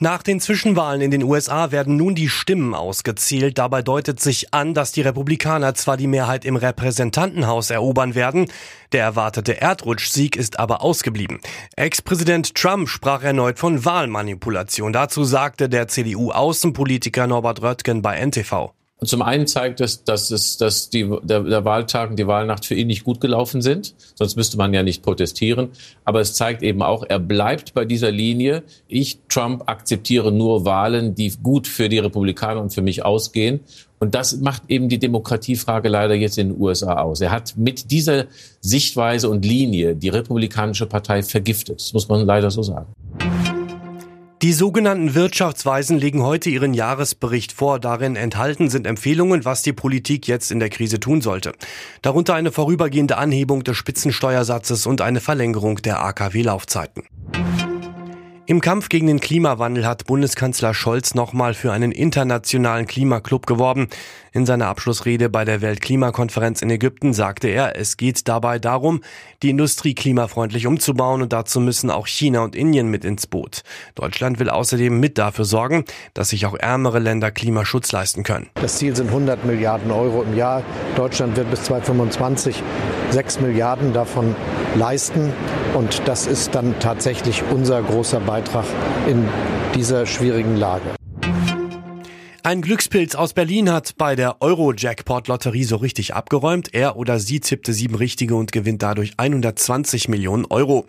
Nach den Zwischenwahlen in den USA werden nun die Stimmen ausgezählt. Dabei deutet sich an, dass die Republikaner zwar die Mehrheit im Repräsentantenhaus erobern werden, der erwartete Erdrutschsieg ist aber ausgeblieben. Ex-Präsident Trump sprach erneut von Wahlmanipulation. Dazu sagte der CDU-Außenpolitiker Norbert Röttgen bei NTV. Zum einen zeigt es, dass, es, dass die, der, der Wahltag und die Wahlnacht für ihn nicht gut gelaufen sind. Sonst müsste man ja nicht protestieren. Aber es zeigt eben auch, er bleibt bei dieser Linie. Ich, Trump, akzeptiere nur Wahlen, die gut für die Republikaner und für mich ausgehen. Und das macht eben die Demokratiefrage leider jetzt in den USA aus. Er hat mit dieser Sichtweise und Linie die Republikanische Partei vergiftet. Das muss man leider so sagen. Die sogenannten Wirtschaftsweisen legen heute ihren Jahresbericht vor. Darin enthalten sind Empfehlungen, was die Politik jetzt in der Krise tun sollte. Darunter eine vorübergehende Anhebung des Spitzensteuersatzes und eine Verlängerung der AKW-Laufzeiten. Im Kampf gegen den Klimawandel hat Bundeskanzler Scholz nochmal für einen internationalen Klimaclub geworben. In seiner Abschlussrede bei der Weltklimakonferenz in Ägypten sagte er, es geht dabei darum, die Industrie klimafreundlich umzubauen und dazu müssen auch China und Indien mit ins Boot. Deutschland will außerdem mit dafür sorgen, dass sich auch ärmere Länder Klimaschutz leisten können. Das Ziel sind 100 Milliarden Euro im Jahr. Deutschland wird bis 2025 6 Milliarden davon leisten. Und das ist dann tatsächlich unser großer Beitrag in dieser schwierigen Lage. Ein Glückspilz aus Berlin hat bei der Euro-Jackpot-Lotterie so richtig abgeräumt. Er oder sie tippte sieben Richtige und gewinnt dadurch 120 Millionen Euro.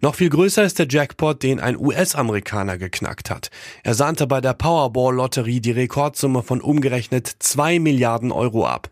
Noch viel größer ist der Jackpot, den ein US-Amerikaner geknackt hat. Er sahnte bei der Powerball-Lotterie die Rekordsumme von umgerechnet zwei Milliarden Euro ab.